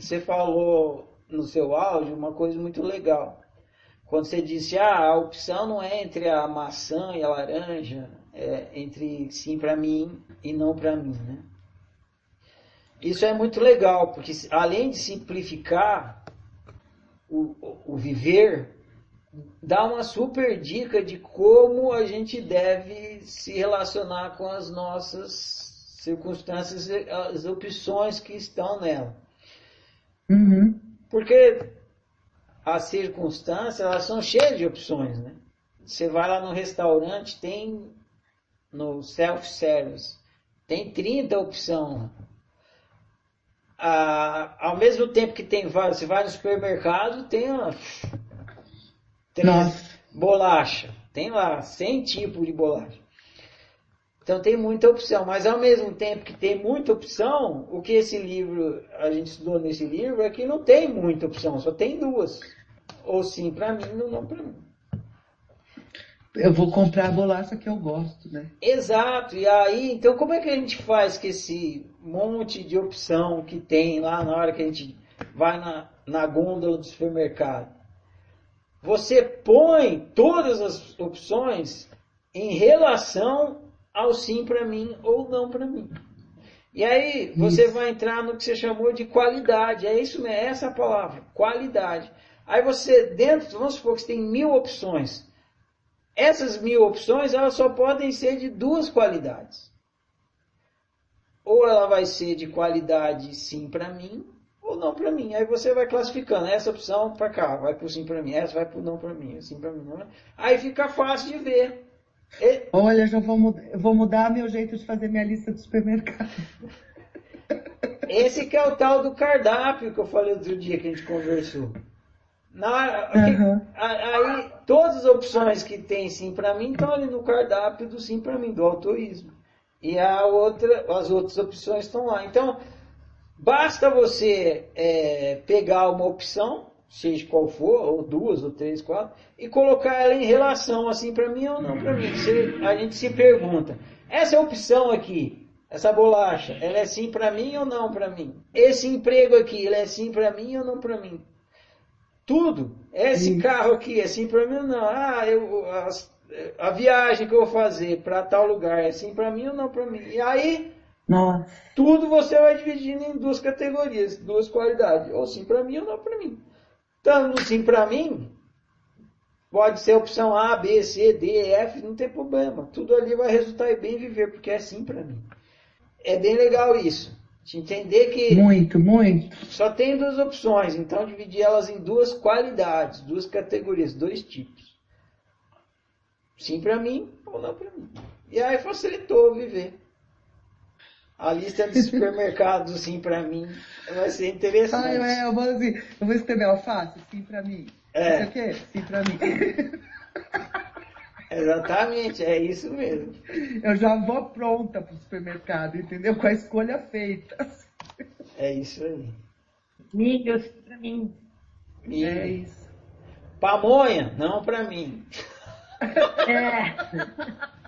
você falou no seu áudio uma coisa muito legal. Quando você disse, ah, a opção não é entre a maçã e a laranja, é entre sim para mim e não para mim, né? Isso é muito legal, porque além de simplificar o, o viver, dá uma super dica de como a gente deve se relacionar com as nossas circunstâncias, as opções que estão nela. Uhum. Porque as circunstâncias, elas são cheias de opções, né? Você vai lá no restaurante, tem no self-service, tem 30 opções ah, ao mesmo tempo que tem vários, você vai no supermercado, tem uma, tem bolacha, tem lá 100 tipos de bolacha. Então tem muita opção, mas ao mesmo tempo que tem muita opção, o que esse livro, a gente estudou nesse livro, é que não tem muita opção, só tem duas. Ou sim para mim, ou não para mim. Eu vou comprar a bolacha que eu gosto, né? Exato. E aí, então como é que a gente faz com esse monte de opção que tem lá na hora que a gente vai na, na gôndola do supermercado? Você põe todas as opções em relação ao sim para mim ou não para mim. E aí você isso. vai entrar no que você chamou de qualidade. É isso mesmo, é essa a palavra, qualidade. Aí você, dentro, vamos supor que você tem mil opções. Essas mil opções, elas só podem ser de duas qualidades. Ou ela vai ser de qualidade sim para mim, ou não para mim. Aí você vai classificando essa opção para cá, vai para o sim para mim, essa vai para o não para mim, assim para mim. Não. Aí fica fácil de ver. E... Olha, já vou, mudar, vou mudar meu jeito de fazer minha lista do supermercado. Esse que é o tal do cardápio que eu falei outro dia que a gente conversou. Na, uhum. Aí todas as opções que tem sim para mim estão ali no cardápio do sim para mim, do autoísmo. E a outra, as outras opções estão lá. Então, basta você é, pegar uma opção, seja qual for, ou duas, ou três, quatro, e colocar ela em relação assim para mim ou não para mim. Você, a gente se pergunta, essa opção aqui, essa bolacha, ela é sim para mim ou não para mim? Esse emprego aqui, ele é sim para mim ou não para mim? Tudo. Esse Sim. carro aqui, assim, para mim não. Ah, eu, a, a, viagem que eu vou fazer para tal lugar, é assim para mim ou não para mim? E aí, Nossa. tudo você vai dividindo em duas categorias, duas qualidades. Ou sim para mim ou não para mim. Tanto sim para mim, pode ser opção A, B, C, D, F, não tem problema. Tudo ali vai resultar em bem viver, porque é sim para mim. É bem legal isso. De entender que. Muito, muito. Só tem duas opções, então dividir elas em duas qualidades, duas categorias, dois tipos. Sim para mim ou não para mim. E aí facilitou viver. A lista de supermercados, sim para mim, vai ser interessante. Ah, é, eu vou assim, eu vou escrever alface, sim para mim. É. o quê? Sim para mim. Exatamente, é isso mesmo. Eu já vou pronta para o supermercado, entendeu? Com a escolha feita. É isso aí. Milhos para mim. Milho. É isso. Pamonha, não para mim. É.